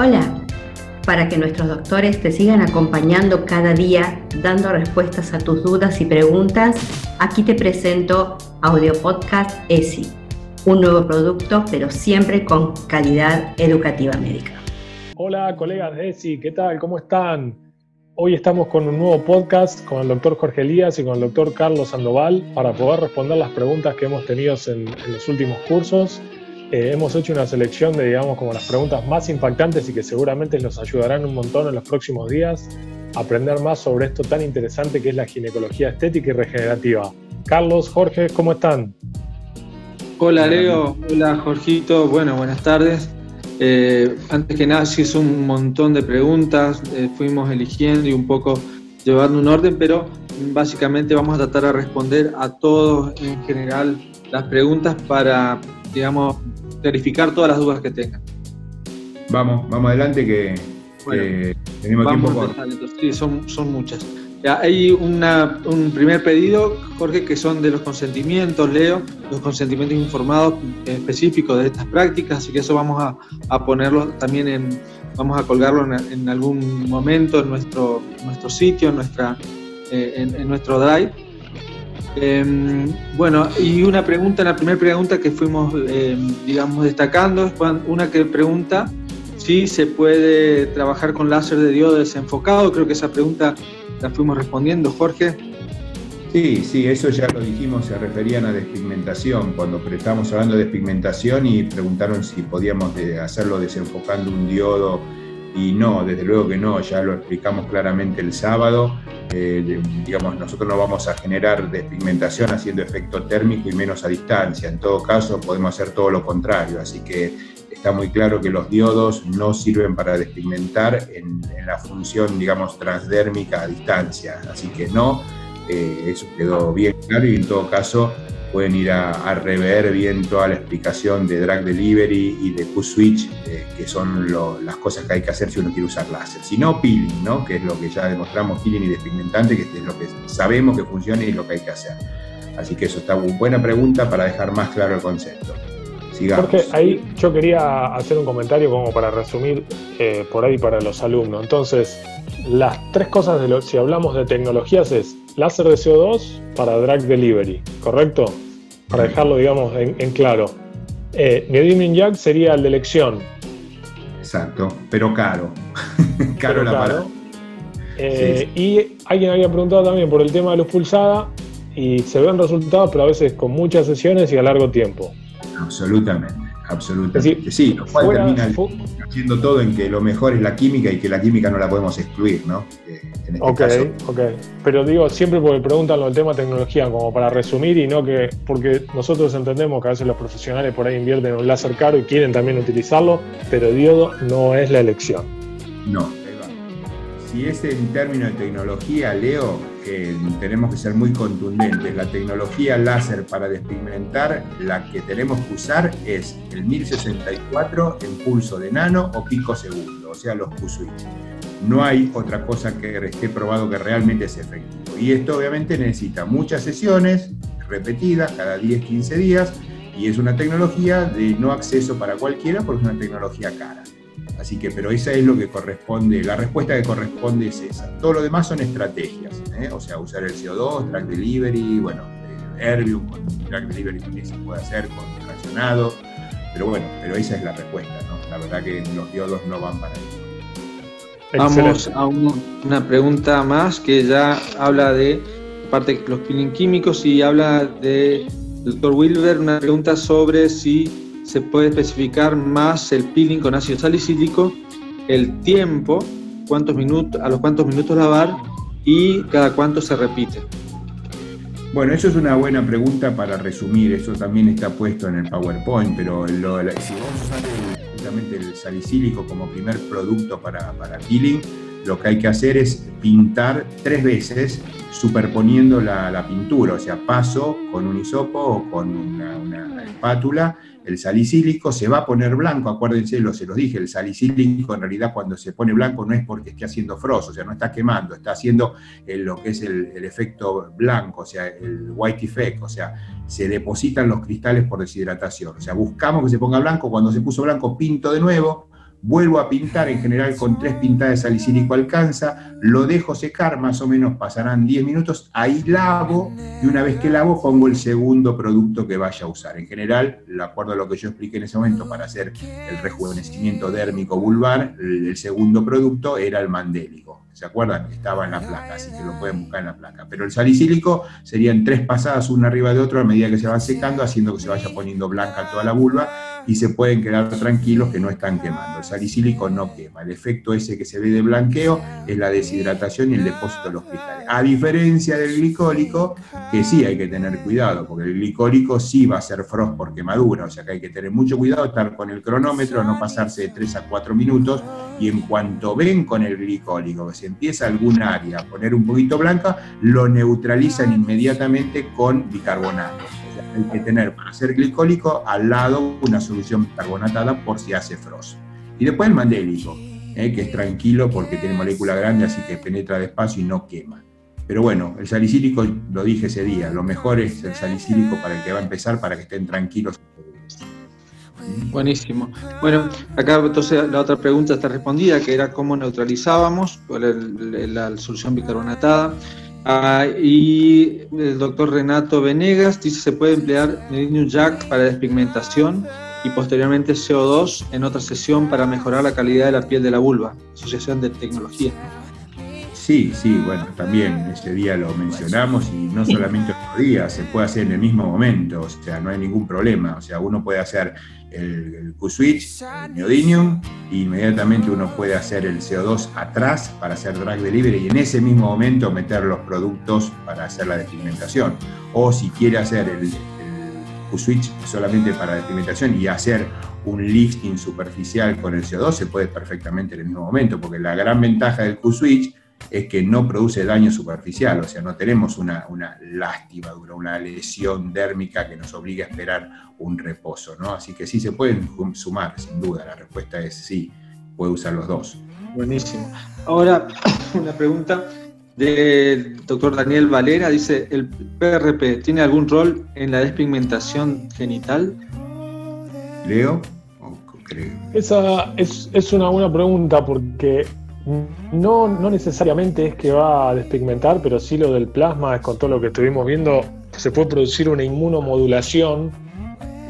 Hola, para que nuestros doctores te sigan acompañando cada día dando respuestas a tus dudas y preguntas, aquí te presento Audio Podcast ESI, un nuevo producto pero siempre con calidad educativa médica. Hola colegas de ESI, ¿qué tal? ¿Cómo están? Hoy estamos con un nuevo podcast con el doctor Jorge Elías y con el doctor Carlos Sandoval para poder responder las preguntas que hemos tenido en, en los últimos cursos eh, hemos hecho una selección de, digamos, como las preguntas más impactantes y que seguramente nos ayudarán un montón en los próximos días a aprender más sobre esto tan interesante que es la ginecología estética y regenerativa. Carlos, Jorge, ¿cómo están? Hola Leo, hola Jorgito, bueno, buenas tardes. Eh, antes que nada, sí es un montón de preguntas, eh, fuimos eligiendo y un poco llevando un orden, pero básicamente vamos a tratar de responder a todos en general las preguntas para, digamos, clarificar todas las dudas que tengan. Vamos, vamos adelante que tenemos tiempo por... Sí, son, son muchas. hay un primer pedido, Jorge, que son de los consentimientos, Leo, los consentimientos informados específicos de estas prácticas, así que eso vamos a, ponerlo también en, vamos a colgarlo en, algún momento en nuestro, nuestro sitio, en, nuestra, eh, en nuestro drive Em, bueno, y una pregunta, la primera pregunta que fuimos, em, digamos, destacando es una que pregunta si se puede trabajar con láser de diodo desenfocado. Creo que esa pregunta la fuimos respondiendo, Jorge. Sí, sí, eso ya lo dijimos, se referían a despigmentación, cuando estábamos hablando de despigmentación y preguntaron si podíamos hacerlo desenfocando un diodo y no, desde luego que no, ya lo explicamos claramente el sábado. Eh, digamos, nosotros no vamos a generar despigmentación haciendo efecto térmico y menos a distancia. En todo caso, podemos hacer todo lo contrario. Así que está muy claro que los diodos no sirven para despigmentar en, la función, digamos, transdérmica a distancia. Así que no, eh, eso quedó bien claro y en todo caso pueden ir a, rever bien toda la explicación de drag delivery y de Q-switch, eh, que son las cosas que hay que hacer si uno quiere usar láser. Si no, peeling, ¿no? que es lo que ya demostramos, peeling y despigmentante, que es lo que sabemos que funciona y lo que hay que hacer. Así que eso está una buena pregunta para dejar más claro el concepto. Sigamos. Porque ahí yo quería hacer un comentario como para resumir eh, por ahí para los alumnos. Entonces, las tres cosas de lo, si hablamos de tecnologías es láser de CO2 para drag delivery, ¿correcto? Para dejarlo, digamos, en, claro. Eh, Neodymium Jack sería el de elección. Exacto, pero caro. caro la caro. Eh, y alguien había preguntado también por el tema de luz pulsada y se ven resultados, pero a veces con muchas sesiones y a largo tiempo. Absolutamente. Absolutamente. sí, lo cual termina haciendo todo en que lo mejor es la química y que la química no la podemos excluir, ¿no? Eh, en este ok, ok. Pero digo, siempre porque preguntan del tema tecnología, como para resumir y no que. Porque nosotros entendemos que a veces los profesionales por ahí invierten un láser caro y quieren también utilizarlo, pero diodo no es la elección. No, si es en términos de tecnología, Leo, tenemos que ser muy contundentes. La tecnología láser para despigmentar, la que tenemos que usar es el 1064 en pulso de nano o pico segundo, o sea, los Q-switch. No hay otra cosa que esté probado que realmente es efectivo. Y esto obviamente necesita muchas sesiones repetidas cada 10-15 días y es una tecnología de no acceso para cualquiera porque es una tecnología cara. Así que, pero esa es lo que corresponde, la respuesta que corresponde es esa. Todo lo demás son estrategias, ¿eh? o sea, usar el CO2, track delivery, bueno, Erbium con track delivery también se puede hacer con fraccionado, pero bueno, pero esa es la respuesta, ¿no? La verdad que los diodos no van para eso. Vamos a una pregunta más que ya habla de parte de los peeling químicos y habla de doctor Wilber, una pregunta sobre si se puede especificar más el peeling con ácido salicílico, el tiempo, minutos, a los cuántos minutos lavar y cada cuánto se repite. Bueno, eso es una buena pregunta para resumir, eso también está puesto en el PowerPoint, pero si vamos a usar justamente el salicílico como primer producto para, para peeling, lo que hay que hacer es pintar tres veces superponiendo la, pintura, o sea, paso con un hisopo o con una, espátula el salicílico se va a poner blanco, acuérdense, lo, se los dije, el salicílico en realidad cuando se pone blanco no es porque esté haciendo frost, o sea, no está quemando, está haciendo lo que es el, efecto blanco, o sea, el white effect, o sea, se depositan los cristales por deshidratación, o sea, buscamos que se ponga blanco, cuando se puso blanco pinto de nuevo, vuelvo a pintar, en general con tres pintadas de salicílico alcanza, lo dejo secar, más o menos pasarán 10 minutos, ahí lavo y una vez que lavo pongo el segundo producto que vaya a usar. En general, de acuerdo a lo que yo expliqué en ese momento, para hacer el rejuvenecimiento dérmico vulvar, el segundo producto era el mandélico. ¿Se acuerdan? Estaba en la placa, así que lo pueden buscar en la placa. Pero el salicílico serían tres pasadas una arriba de otro a medida que se van secando, haciendo que se vaya poniendo blanca toda la vulva y se pueden quedar tranquilos que no están quemando. El salicílico no quema. El efecto ese que se ve de blanqueo es la deshidratación y el depósito de los cristales. A diferencia del glicólico, que sí hay que tener cuidado, porque el glicólico sí va a ser frost por quemadura, o sea que hay que tener mucho cuidado, estar con el cronómetro, no pasarse de 3 a 4 minutos, y en cuanto ven con el glicólico que se empieza algún área a poner un poquito blanca, lo neutralizan inmediatamente con bicarbonato hay que tener para hacer glicólico al lado una solución carbonatada por si hace frost. Y después el mandélico, eh, que es tranquilo porque tiene molécula grande, así que penetra despacio y no quema. Pero bueno, el salicílico, lo dije ese día, lo mejor es el salicílico para el que va a empezar, para que estén tranquilos. Buenísimo. Bueno, acá entonces la otra pregunta está respondida, que era cómo neutralizábamos la solución bicarbonatada. Ah, y el doctor Renato Venegas dice se puede emplear Medium Jack para despigmentación y posteriormente CO2 en otra sesión para mejorar la calidad de la piel de la vulva, Asociación de Tecnología. Sí, sí, bueno, también ese día lo mencionamos y no solamente se puede hacer en el mismo momento, o sea, no hay ningún problema, o sea, uno puede hacer el, Q-Switch, el neodymium, e inmediatamente uno puede hacer el CO2 atrás para hacer drag delivery y en ese mismo momento meter los productos para hacer la despigmentación. O si quiere hacer el, Q-Switch solamente para despigmentación y hacer un lifting superficial con el CO2, se puede perfectamente en el mismo momento, porque la gran ventaja del Q-Switch es que no produce daño superficial, o sea, no tenemos una, una lastimadura, una lesión dérmica que nos obligue a esperar un reposo, ¿no? Así que sí se pueden sumar, sin duda, la respuesta es sí, puede usar los dos. Buenísimo. Ahora, una pregunta del doctor Daniel Valera, dice, ¿el PRP tiene algún rol en la despigmentación genital? Leo. Esa es, es una buena pregunta porque no, no necesariamente es que va a despigmentar, pero sí lo del plasma con todo lo que estuvimos viendo, se puede producir una inmunomodulación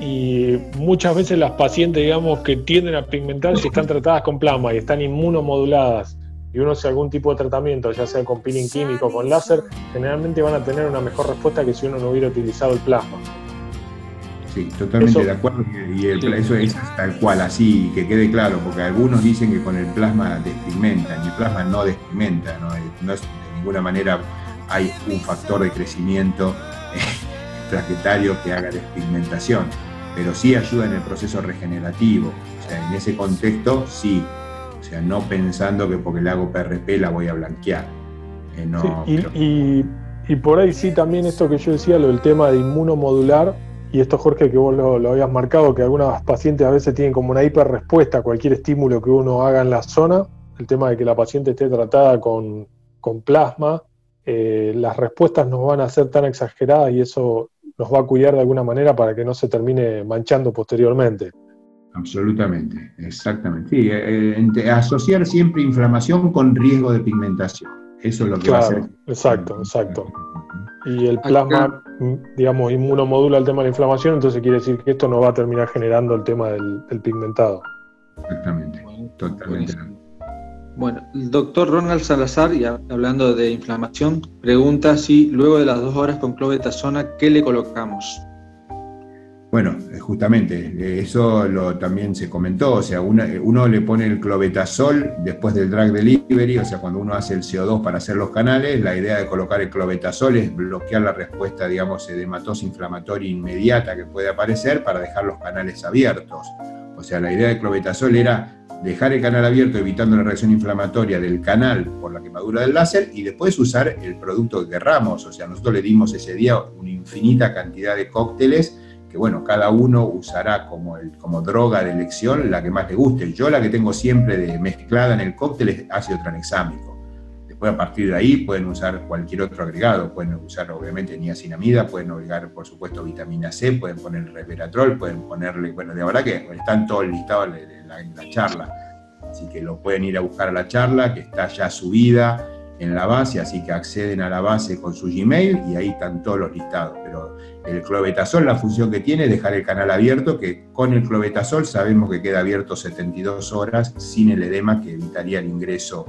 y muchas veces las pacientes, digamos, que tienden a pigmentar si están tratadas con plasma y están inmunomoduladas y uno hace algún tipo de tratamiento, ya sea con peeling químico o con láser, generalmente van a tener una mejor respuesta que si uno no hubiera utilizado el plasma. Sí, totalmente de acuerdo. Y eso es tal cual, así, que quede claro, porque algunos dicen que con el plasma despigmenta, y el plasma no despigmenta, no, es, de ninguna manera hay un factor de crecimiento plaquetario que haga despigmentación, pero sí ayuda en el proceso regenerativo. O sea, en ese contexto sí, o sea, no pensando que porque le hago PRP la voy a blanquear. Eh, y por ahí sí también esto que yo decía, lo del tema de inmunomodular, y esto Jorge que vos lo, habías marcado, que algunos pacientes a veces tienen como una hiperrespuesta a cualquier estímulo que uno haga en la zona, el tema de que la paciente esté tratada con, plasma, eh, las respuestas no van a ser tan exageradas y eso nos va a cuidar de alguna manera para que no se termine manchando posteriormente. Absolutamente, exactamente. Sí, eh, eh, asociar siempre inflamación con riesgo de pigmentación. Eso es lo que va a hacer. Exacto, exacto. Y el plasma, digamos, inmunomodula el tema de la inflamación, entonces quiere decir que esto no va a terminar generando el tema del, pigmentado. Exactamente, totalmente. Bueno, el doctor Ronald Salazar, y hablando de inflamación, pregunta si luego de las dos horas con clobetasona, ¿qué le colocamos? Bueno, eh, justamente, eh, eso lo, también se comentó, o sea, eh, uno le pone el clobetasol después del drag delivery, o sea, cuando uno hace el CO2 para hacer los canales, la idea de colocar el clobetasol es bloquear la respuesta, digamos, edematosa inflamatoria inmediata que puede aparecer para dejar los canales abiertos. O sea, la idea del clobetasol era dejar el canal abierto evitando la reacción inflamatoria del canal por la quemadura del láser y después usar el producto que querramos. O sea, nosotros le dimos ese día una infinita cantidad de cócteles que bueno, cada uno usará como, el, como droga de elección la que más le guste. Yo la que tengo siempre de mezclada en el cóctel es ácido tranexámico. Después a partir de ahí pueden usar cualquier otro agregado, pueden usar obviamente niacinamida, pueden agregar por supuesto vitamina C, pueden poner resveratrol, pueden ponerle, bueno, de verdad que están todos listados en la, en la charla. Así que lo pueden ir a buscar a la charla, que está ya subida en la base, así que acceden a la base con su Gmail y ahí están todos los listados. Pero el clobetasol, la función que tiene es dejar el canal abierto, que con el clobetasol sabemos que queda abierto 72 horas sin el edema que evitaría el ingreso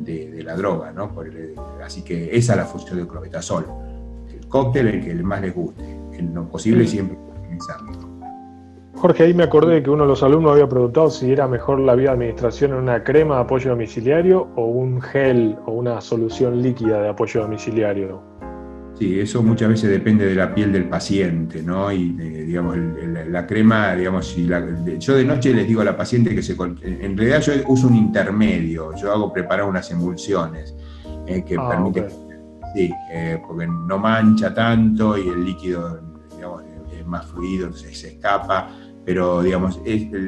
de, la droga, ¿no? así que esa es la función del clobetasol. El cóctel, el que más les guste, en lo posible siempre optimizarlo. Jorge, ahí me acordé de que uno de los alumnos había preguntado si era mejor la vía de administración en una crema de apoyo domiciliario o un gel o una solución líquida de apoyo domiciliario. Sí, eso muchas veces depende de la piel del paciente, ¿no? Y digamos, la crema, digamos, si yo de noche les digo a la paciente que se. En realidad yo uso un intermedio, yo hago preparar unas emulsiones eh, que ah, permiten. Sí, eh, porque no mancha tanto y el líquido, digamos, es más fluido, entonces se escapa pero digamos,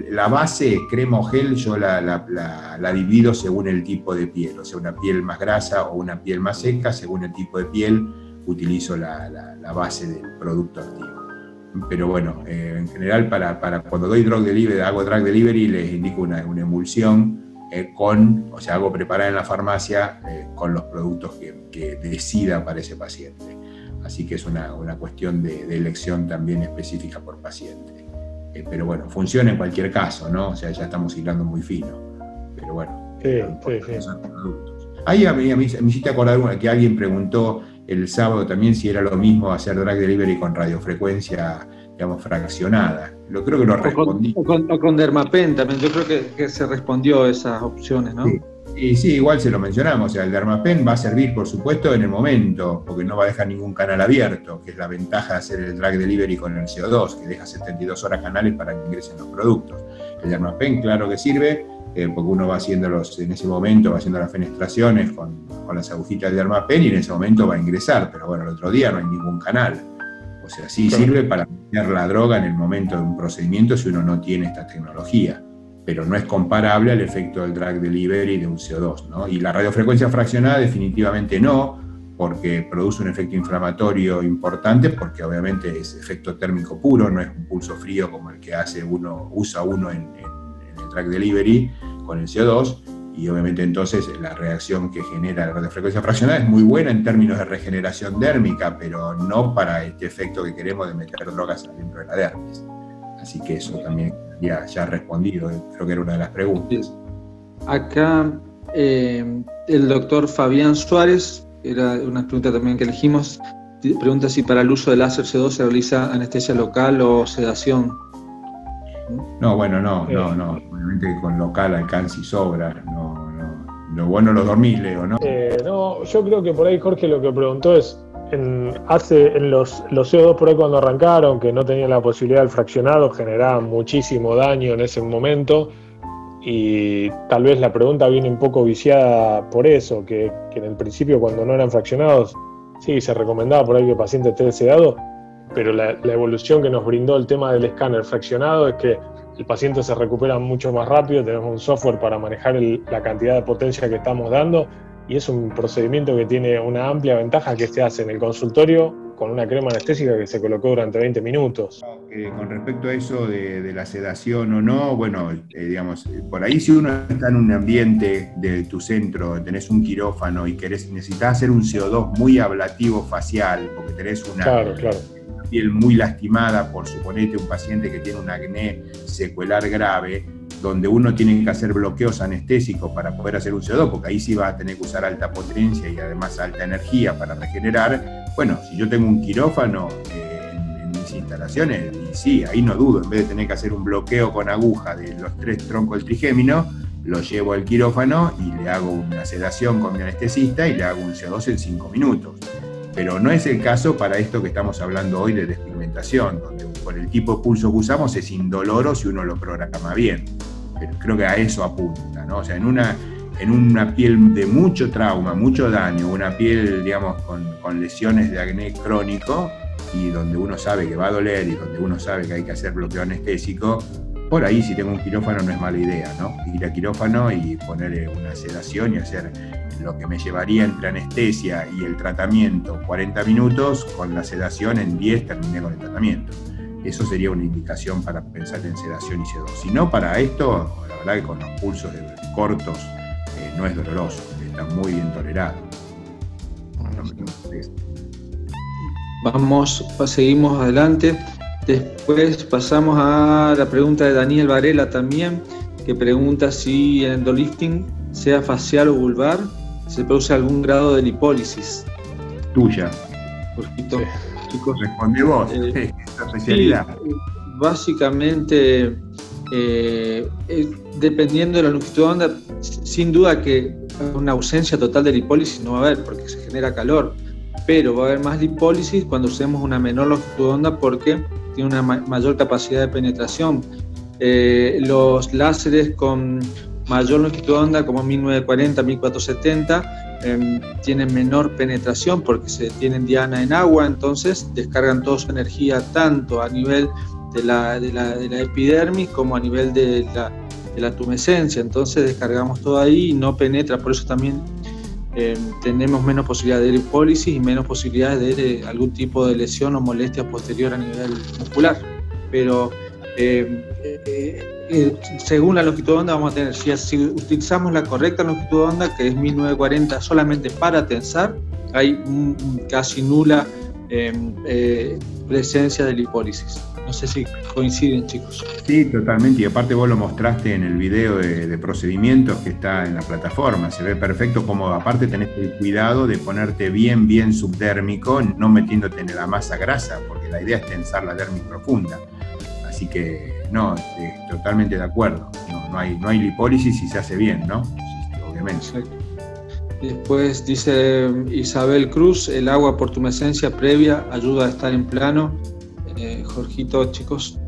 la base crema o gel yo la, divido según el tipo de piel, o sea, una piel más grasa o una piel más seca, según el tipo de piel utilizo la, base del producto activo. Pero bueno, eh, en general para, cuando doy drug delivery, hago drug delivery, les indico una, emulsión eh, con, o sea, hago preparar en la farmacia eh, con los productos que, decida para ese paciente. Así que es una, cuestión de, de elección también específica por paciente. Eh, pero bueno, funciona en cualquier caso, ¿no? O sea, ya estamos hilando muy fino. Pero bueno, sí, sí, sí. Ahí a mí, a mí, me hiciste acordar que alguien preguntó el sábado también si era lo mismo hacer drag delivery con radiofrecuencia, digamos, fraccionada. Lo creo que lo respondí. O con, con, Dermapen también, yo creo que, que, se respondió esas opciones, ¿no? Sí. Y sí, igual se lo mencionamos, o sea, el Dermapen va a servir, por supuesto, en el momento, porque no va a dejar ningún canal abierto, que es la ventaja de hacer el drag delivery con el CO2, que deja 72 horas canales para que ingresen los productos. El Dermapen, claro que sirve, eh, porque uno va haciéndolos en ese momento, va haciendo las fenestraciones con, las agujitas del Dermapen y en ese momento va a ingresar, pero bueno, el otro día no hay ningún canal. O sea, sí sirve para meter la droga en el momento de un procedimiento si uno no tiene esta tecnología pero no es comparable al efecto del drag delivery de un CO2. ¿no? Y la radiofrecuencia fraccionada definitivamente no, porque produce un efecto inflamatorio importante, porque obviamente es efecto térmico puro, no es un pulso frío como el que hace uno, usa uno en, el drag delivery con el CO2, y obviamente entonces la reacción que genera la radiofrecuencia fraccionada es muy buena en términos de regeneración dérmica, pero no para este efecto que queremos de meter drogas dentro de la dermis. Así que eso también ya, ya respondido, creo que era una de las preguntas. Acá eh, el doctor Fabián Suárez, era una pregunta también que elegimos, pregunta si para el uso del láser C2 se realiza anestesia local o sedación. No, bueno, no, no, no. Obviamente con local alcanza y sobra. No, no. Lo bueno lo dormí, Leo, ¿no? Eh, no, yo creo que por ahí Jorge lo que preguntó es en, hace, en los, los CO2 por ahí cuando arrancaron, que no tenían la posibilidad del fraccionado, generaban muchísimo daño en ese momento. Y tal vez la pregunta viene un poco viciada por eso, que, en el principio cuando no eran fraccionados, sí, se recomendaba por ahí que el paciente esté sedado, pero la, evolución que nos brindó el tema del escáner fraccionado es que el paciente se recupera mucho más rápido, tenemos un software para manejar la cantidad de potencia que estamos dando y es un procedimiento que tiene una amplia ventaja que se hace en el consultorio con una crema anestésica que se colocó durante 20 minutos. con respecto a eso de, la sedación o no, bueno, eh, digamos, por ahí si uno está en un ambiente de tu centro, tenés un quirófano y querés, necesitas hacer un CO2 muy ablativo facial, porque tenés una, piel muy lastimada por suponete un paciente que tiene un acné secuelar grave, donde uno tiene que hacer bloqueos anestésicos para poder hacer un CO2, porque ahí sí va a tener que usar alta potencia y además alta energía para regenerar. Bueno, si yo tengo un quirófano eh, en, mis instalaciones, y sí, ahí no dudo, en vez de tener que hacer un bloqueo con aguja de los tres troncos del trigémino, lo llevo al quirófano y le hago una sedación con mi anestesista y le hago un CO2 en cinco minutos. Pero no es el caso para esto que estamos hablando hoy de despigmentación, donde por el tipo de pulso que usamos es indoloro si uno lo programa bien creo que a eso apunta, ¿no? O sea, en una, en una piel de mucho trauma, mucho daño, una piel, digamos, con, lesiones de acné crónico y donde uno sabe que va a doler y donde uno sabe que hay que hacer bloqueo anestésico, por ahí si tengo un quirófano no es mala idea, ¿no? Ir a quirófano y ponerle una sedación y hacer lo que me llevaría entre anestesia y el tratamiento 40 minutos, con la sedación en 10 terminé con el tratamiento eso sería una indicación para pensar en sedación y sedación. Si no, para esto, la verdad que con los pulsos cortos eh, no es doloroso, está muy bien tolerado. Vamos, seguimos adelante. Después pasamos a la pregunta de Daniel Varela también, que pregunta si el endolifting, sea facial o vulvar, se produce algún grado de lipólisis. Tuya. chicos. Responde vos, eh, especialidad. básicamente, eh, eh, dependiendo de la longitud de onda, sin duda que una ausencia total de lipólisis no va a haber porque se genera calor, pero va a haber más lipólisis cuando usemos una menor longitud de onda porque tiene una mayor capacidad de penetración. los láseres con mayor longitud de onda como 1940, 1470 em, tienen menor penetración porque se tienen diana en agua, entonces descargan toda su energía tanto a nivel de la, de la, epidermis como a nivel de la, de la, tumescencia, entonces descargamos todo ahí y no penetra, por eso también em, tenemos menos posibilidades de hipólisis y menos posibilidades de, algún tipo de lesión o molestia posterior a nivel muscular. Pero em, eh, eh, según la longitud de onda vamos a tener, si, utilizamos la correcta longitud de onda, que es 1940 solamente para tensar, hay casi nula em, eh, presencia de lipólisis. No sé si coinciden, chicos. Sí, totalmente. Y aparte vos lo mostraste en el video de, procedimientos que está en la plataforma. Se ve perfecto como aparte tenés el cuidado de ponerte bien, bien subdérmico, no metiéndote en la masa grasa, porque la idea es tensar la dermis profunda. Así que no, totalmente de acuerdo. No, hay, no hay lipólisis y se hace bien, ¿no? obviamente. Después dice Isabel Cruz, el agua por tumescencia previa ayuda a estar en plano. Eh, Jorgito, chicos.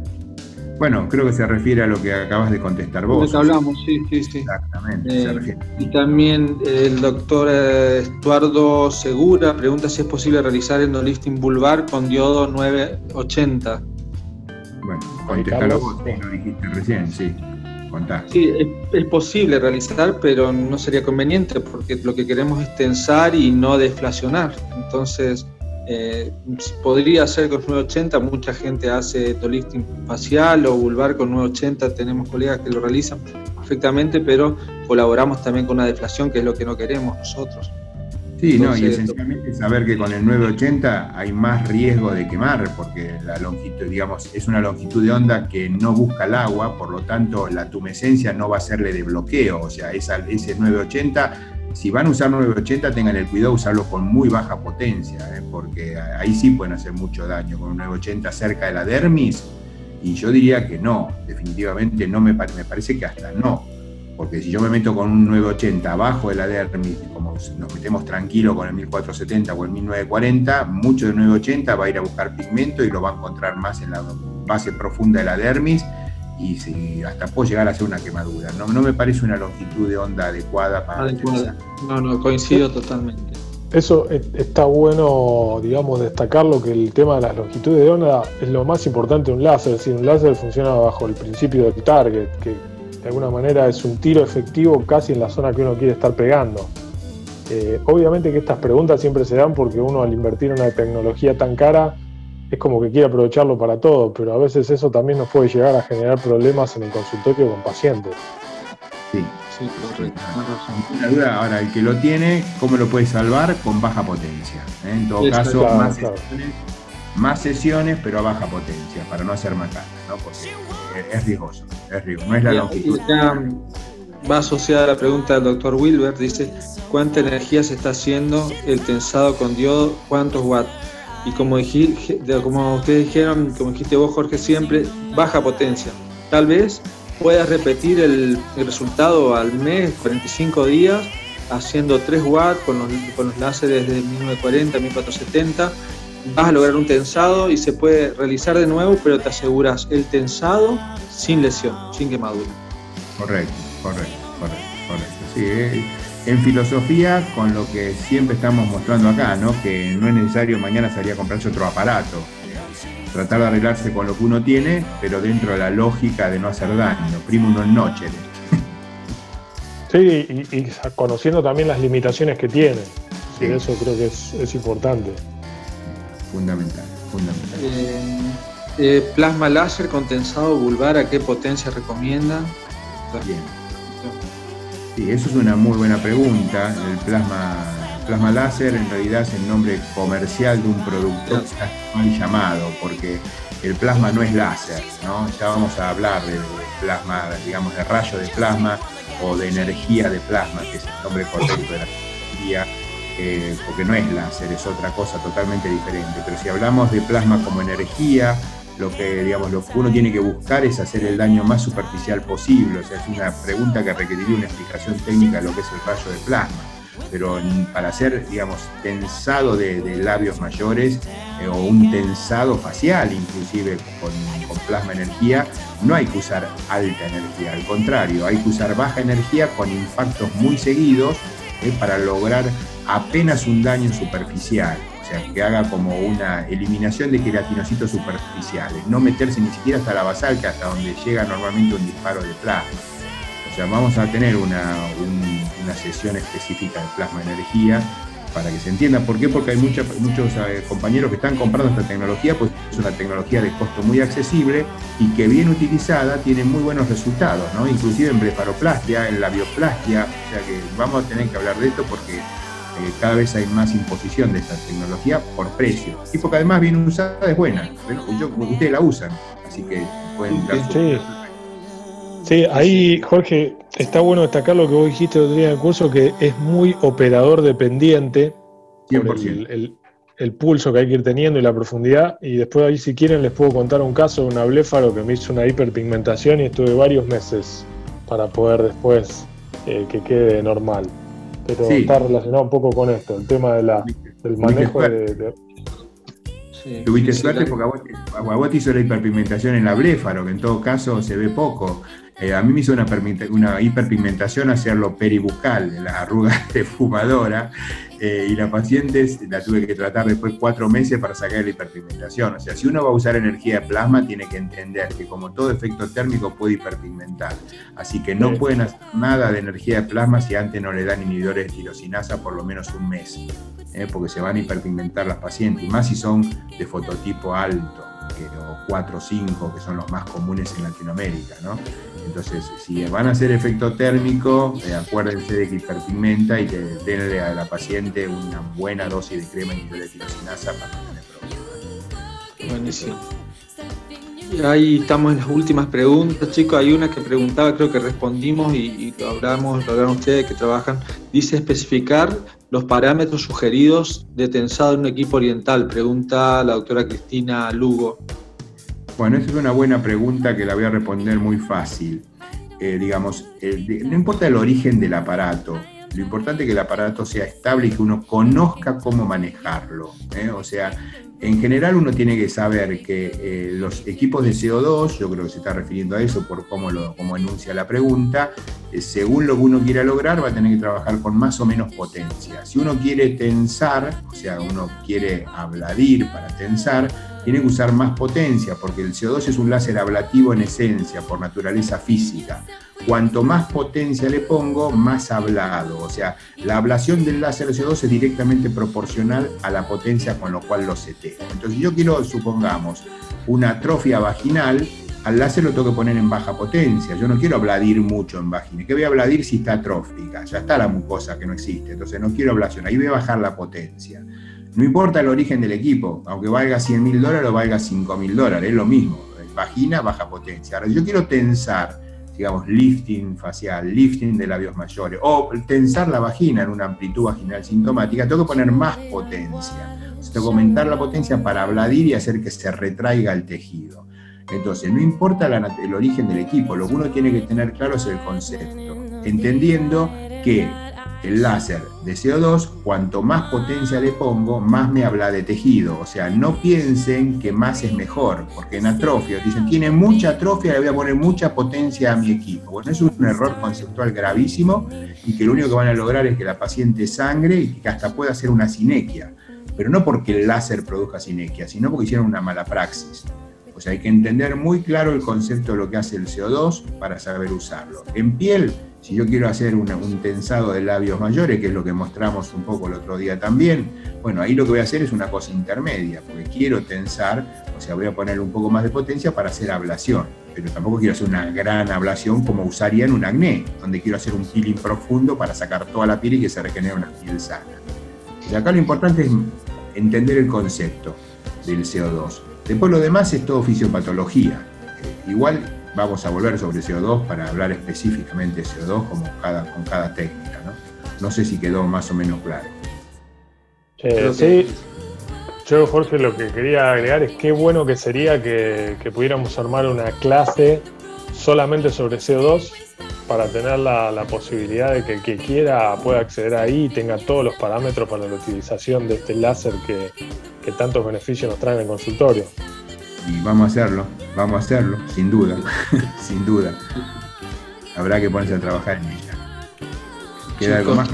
Bueno, creo que se refiere a lo que acabas de contestar vos. Lo que hablamos, sí, sí, sí. Exactamente. Eh, y también el doctor Estuardo Segura pregunta si es posible realizar endolifting vulvar con diodo 980. Bueno, contéstalo vos, lo dijiste recién, sí. Contá. Sí, es, posible realizar, pero no sería conveniente porque lo que queremos es tensar y no deflacionar. Entonces, eh, podría ser con 980, mucha gente hace lifting facial o vulvar con 980, tenemos colegas que lo realizan perfectamente, pero colaboramos también con una deflación, que es lo que no queremos nosotros. Sí, no, y esencialmente saber que con el 980 hay más riesgo de quemar, porque la longitud, digamos, es una longitud de onda que no busca el agua, por lo tanto la tumescencia no va a serle de bloqueo, o sea, esa, ese 980, si van a usar 980 tengan el cuidado de usarlo con muy baja potencia, ¿eh? porque ahí sí pueden hacer mucho daño. Con un 980 cerca de la dermis, y yo diría que no, definitivamente no me, me parece que hasta no porque si yo me meto con un 980 abajo de la dermis, como nos metemos tranquilo con el 1470 o el 1940, mucho de 980 va a ir a buscar pigmento y lo va a encontrar más en la base profunda de la dermis y si, hasta puede llegar a ser una quemadura. No, no me parece una longitud de onda adecuada para... Adecuada. No, no, coincido totalmente. Eso está bueno, digamos, destacarlo que el tema de las longitudes de onda es lo más importante de un láser. Si un láser funciona bajo el principio de target, que de alguna manera es un tiro efectivo casi en la zona que uno quiere estar pegando. Eh, obviamente que estas preguntas siempre se dan porque uno al invertir en una tecnología tan cara es como que quiere aprovecharlo para todo, pero a veces eso también nos puede llegar a generar problemas en el consultorio con pacientes. Sí, sí, correcto. La duda, ahora, el que lo tiene, ¿cómo lo puede salvar? Con baja potencia. ¿eh? En todo caso, más, Sesiones, más, Sesiones, pero a baja potencia, para no hacer matar, ¿no? Es riesgoso, es riesgoso, no es la longitud. va asociada a la pregunta del doctor Wilber, dice, ¿cuánta energía se está haciendo el tensado con diodo? ¿Cuántos watts? Y como, como ustedes dijeron, como dijiste vos Jorge siempre, baja potencia. Tal vez puedas repetir el, resultado al mes, 45 días, haciendo 3 watts con los, con los láseres de 1940, 1470 vas a lograr un tensado y se puede realizar de nuevo, pero te aseguras el tensado sin lesión, sin quemadura. Correcto, correcto, correcto, correcto. Sí, eh, en filosofía, con lo que siempre estamos mostrando acá, ¿no? que no es necesario mañana salir a comprarse otro aparato. Tratar de arreglarse con lo que uno tiene, pero dentro de la lógica de no hacer daño. Primo uno en noche. Sí, y, conociendo también las limitaciones que tiene. Sí. Eso creo que es, es importante fundamental, fundamental. Eh, eh, plasma láser condensado vulvar, ¿a qué potencia recomiendan? Bien. Sí, eso es una muy buena pregunta. El plasma, plasma láser en realidad es el nombre comercial de un producto está mal llamado, porque el plasma no es láser, ¿no? Ya vamos a hablar de plasma, digamos, de rayo de plasma o de energía de plasma, que es el nombre correcto de la energía, eh, porque no es láser, es otra cosa totalmente diferente. Pero si hablamos de plasma como energía, lo que, digamos, lo uno tiene que buscar es hacer el daño más superficial posible. O sea, es una pregunta que requeriría una explicación técnica de lo que es el rayo de plasma. Pero para hacer, digamos, tensado de, labios mayores eh, o un tensado facial, inclusive con, con plasma energía, no hay que usar alta energía. Al contrario, hay que usar baja energía con impactos muy seguidos eh, para lograr apenas un daño superficial que haga como una eliminación de queratinocitos superficiales, no meterse ni siquiera hasta la basal, hasta donde llega normalmente un disparo de plasma. O sea, vamos a tener una, sesión específica de plasma energía para que se entienda. ¿Por qué? Porque hay muchos eh, compañeros que están comprando esta tecnología, pues es una tecnología de costo muy accesible y que bien utilizada tiene muy buenos resultados, ¿no? inclusive en blefaroplastia, en la bioplastia, o sea que vamos a tener que hablar de esto porque eh, cada vez hay más imposición de esta tecnología por precio. Y porque además bien usada es buena. ustedes la usan, así que pueden sí. sí, ahí Jorge, está bueno destacar lo que vos dijiste el otro día en el curso, que es muy operador dependiente. 100%. el, pulso que hay que ir teniendo y la profundidad. Y después ahí si quieren les puedo contar un caso de una bléfaro que me hizo una hiperpigmentación y estuve varios meses para poder después eh, que quede normal pero está relacionado un poco con esto, el tema de la, del manejo de, Tuviste suerte porque a vos, te hizo la hiperpigmentación en la bléfaro, que en todo caso se ve poco. Eh, a mí me hizo una, una hiperpigmentación hacerlo peribucal, la arruga de fumadora, eh, y la paciente la tuve que tratar después cuatro meses para sacar la hiperpigmentación. O sea, si uno va a usar energía de plasma, tiene que entender que como todo efecto térmico puede hiperpigmentar. Así que no pueden hacer nada de energía de plasma si antes no le dan inhibidores de tirosinasa por lo menos un mes, ¿eh? porque se van a hiperpigmentar las pacientes, y más si son de fototipo alto, o 4 o 5, que son los más comunes en Latinoamérica. ¿no? Entonces, si van a hacer efecto térmico, eh, acuérdense de que hiperpigmenta y que denle a la paciente una buena dosis de crema de tirosinasa para tener problemas. Buenísimo. Y ahí estamos en las últimas preguntas, chicos. Hay una que preguntaba, creo que respondimos y, hablamos, lo hablaron ustedes que trabajan. Dice especificar los parámetros sugeridos de tensado en un equipo oriental. Pregunta la doctora Cristina Lugo. Bueno, esa es una buena pregunta que la voy a responder muy fácil. Eh, digamos, no importa el origen del aparato, lo importante es que el aparato sea estable y que uno conozca cómo manejarlo. ¿eh? O sea, en general uno tiene que saber que eh, los equipos de CO2, yo creo que se está refiriendo a eso por cómo, lo, cómo enuncia la pregunta, eh, según lo que uno quiera lograr va a tener que trabajar con más o menos potencia. Si uno quiere tensar, o sea, uno quiere abladir para tensar, tiene que usar más potencia porque el CO2 es un láser ablativo en esencia, por naturaleza física. Cuanto más potencia le pongo, más hablado. O sea, la ablación del láser CO2 es directamente proporcional a la potencia con lo cual lo seteo. Entonces, yo quiero, supongamos, una atrofia vaginal, al láser lo tengo que poner en baja potencia. Yo no quiero abladir mucho en vagina. ¿Qué voy a abladir si está atrófica? Ya está la mucosa que no existe. Entonces, no quiero ablación. Ahí voy a bajar la potencia. No importa el origen del equipo, aunque valga 100 mil dólares o valga 5 mil dólares, es lo mismo. Vagina, baja potencia. Ahora, yo quiero tensar digamos, lifting facial, lifting de labios mayores, o tensar la vagina en una amplitud vaginal sintomática, tengo que poner más potencia. Tengo aumentar la potencia para abladir y hacer que se retraiga el tejido. Entonces, no importa el origen del equipo, lo que uno tiene que tener claro es el concepto, entendiendo que el láser de CO2, cuanto más potencia le pongo, más me habla de tejido. O sea, no piensen que más es mejor, porque en atrofia dicen, tiene mucha atrofia, le voy a poner mucha potencia a mi equipo. Bueno, es un error conceptual gravísimo y que lo único que van a lograr es que la paciente sangre y que hasta pueda hacer una sinequia. Pero no porque el láser produzca sinequia, sino porque hicieron una mala praxis. O sea, hay que entender muy claro el concepto de lo que hace el CO2 para saber usarlo. En piel, Si yo quiero hacer un tensado de labios mayores, que es lo que mostramos un poco el otro día también, bueno, ahí lo que voy a hacer es una cosa intermedia, porque quiero tensar, o sea, voy a poner un poco más de potencia para hacer ablación, pero tampoco quiero hacer una gran ablación como usaría en un acné, donde quiero hacer un peeling profundo para sacar toda la piel y que se regenere una piel sana. Y acá lo importante es entender el concepto del CO2. Después lo demás es todo fisiopatología. igual vamos a volver sobre CO2 para hablar específicamente de CO2 como cada, con cada técnica. ¿no? no sé si quedó más o menos claro. Eh, sí, yo Jorge lo que quería agregar es qué bueno que sería que, pudiéramos armar una clase solamente sobre CO2 para tener la, posibilidad de que el que quiera pueda acceder ahí y tenga todos los parámetros para la utilización de este láser que, que tantos beneficios nos trae en el consultorio. Y vamos a hacerlo, vamos a hacerlo, sin duda, sin duda. Habrá que ponerse a trabajar en ella. ¿Queda algo más?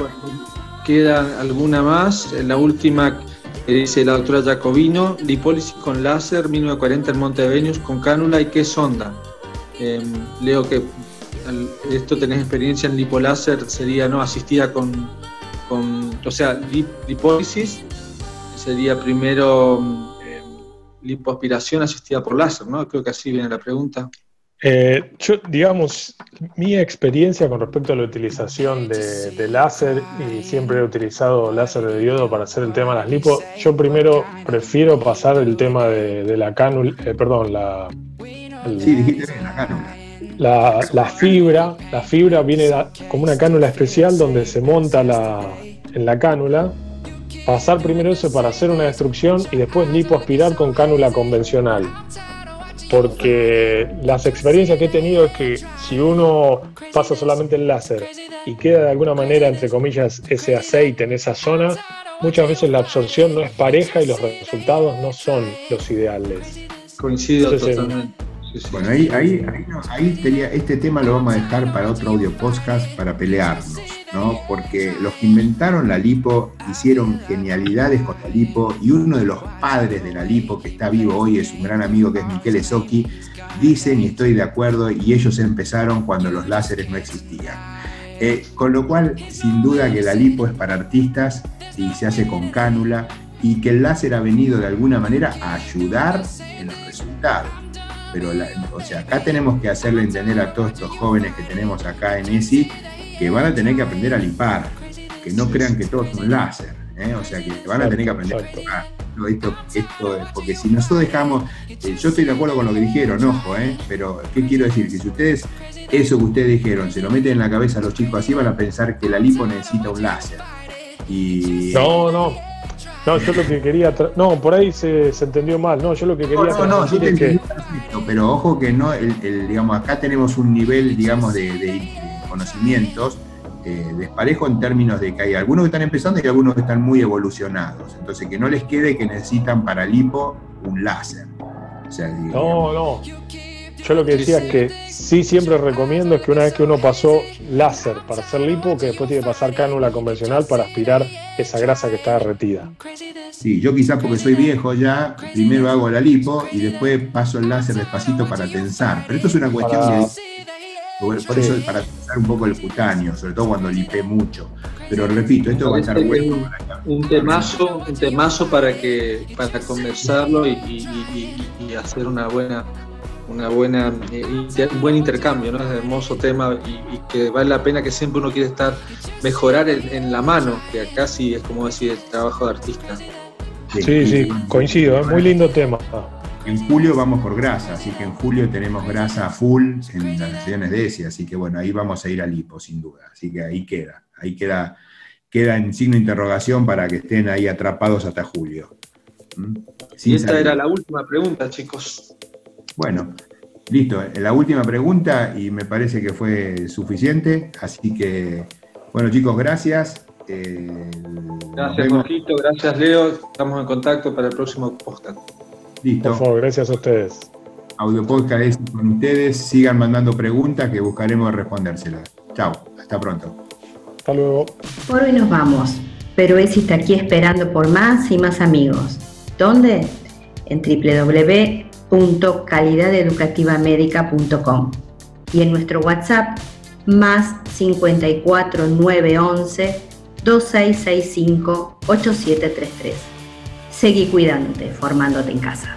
Queda alguna más. La última que dice la doctora Jacobino, lipólisis con láser 1940 en Monte de Venus con cánula y qué sonda. Em, leo que esto tenés experiencia en lipoláser, sería no asistida con, o sea, lipólisis sería primero lipoaspiración asistida por láser, ¿no? Creo que así viene la pregunta. Eh, yo, digamos, mi experiencia con respecto a la utilización de, láser, y siempre he utilizado láser de diodo para hacer el tema de las lipo, yo primero prefiero pasar el tema de, la cánula, eh, perdón, la... sí, dijiste bien, la cánula. La, fibra, la fibra viene como una cánula especial donde se monta la, en la cánula pasar primero eso para hacer una destrucción y después lipoaspirar con cánula convencional. Porque las experiencias que he tenido es que si uno pasa solamente el láser y queda de alguna manera, entre comillas, ese aceite en esa zona, muchas veces la absorción no es pareja y los resultados no son los ideales. Coincido totalmente. Bueno, ahí, ahí, ahí, este tema lo vamos a dejar para otro audio podcast para pelearnos. ¿no? Porque los que inventaron la lipo hicieron genialidades con la lipo y uno de los padres de la lipo que está vivo hoy es un gran amigo que es Michele Socchi, dicen y estoy de acuerdo y ellos empezaron cuando los láseres no existían. Eh, con lo cual, sin duda que la lipo es para artistas y se hace con cánula y que el láser ha venido de alguna manera a ayudar en los resultados. Pero, o sea, acá tenemos que hacerle entender a todos estos jóvenes que tenemos acá en ESI que van a tener que aprender a limpar, que no crean que todo es un láser, ¿eh? o sea, que van a tener que aprender a limpar. Esto, esto, porque si nosotros dejamos, eh, yo estoy de acuerdo con lo que dijeron, ojo, ¿eh? pero ¿qué quiero decir? Que si ustedes, eso que ustedes dijeron, se lo meten en la cabeza a los chicos así, van a pensar que la lipo necesita un láser. Y... No, no, no, yo lo que quería. No, por ahí se, entendió mal. No, yo lo que quería. No, no, yo te que... pero ojo que no, el, digamos, acá tenemos un nivel, digamos, de conocimientos eh, desparejo en términos de que hay algunos que están empezando y algunos que están muy evolucionados. Entonces, que no les quede que necesitan para lipo un láser. no, no. Yo lo que decía es que sí siempre recomiendo es que una vez que uno pasó láser para hacer lipo, que después tiene que pasar cánula convencional para aspirar esa grasa que está derretida. Sí, yo quizás porque soy viejo ya, primero hago la lipo y después paso el láser despacito para tensar. Pero esto es una cuestión de por, eso es para pensar un poco el cutáneo, sobre todo cuando lipe mucho. Pero repito, esto va a estar bueno. Un, un, temazo, un temazo para que para conversarlo y, hacer una buena una buena eh, un buen intercambio, ¿no? Es un hermoso tema y, que vale la pena que siempre uno quiere estar mejorar en, la mano, que acá sí es como decir el trabajo de artista. Sí, sí, coincido, es muy lindo tema. En julio vamos por grasa, así que en julio tenemos grasa full en las sesiones de ESI, así que bueno, ahí vamos a ir al hipo, sin duda. Así que ahí queda, ahí queda, queda en signo de interrogación para que estén ahí atrapados hasta julio. ¿Mm? y esta era la última pregunta, chicos. Bueno, listo, la última pregunta y me parece que fue suficiente, así que, bueno chicos, gracias. Eh, gracias, Jorgito, gracias, Leo. Estamos en contacto para el próximo podcast. Listo. Por favor, gracias a ustedes. Audio Podcast es con ustedes. Sigan mandando preguntas que buscaremos respondérselas. Chao, hasta pronto. Hasta luego. Por hoy nos vamos, pero Esi está aquí esperando por más y más amigos. ¿Dónde? En www.calidadeducativamedica.com y en nuestro WhatsApp más 54 911 2665 8733. Seguí cuidándote, formándote en casa.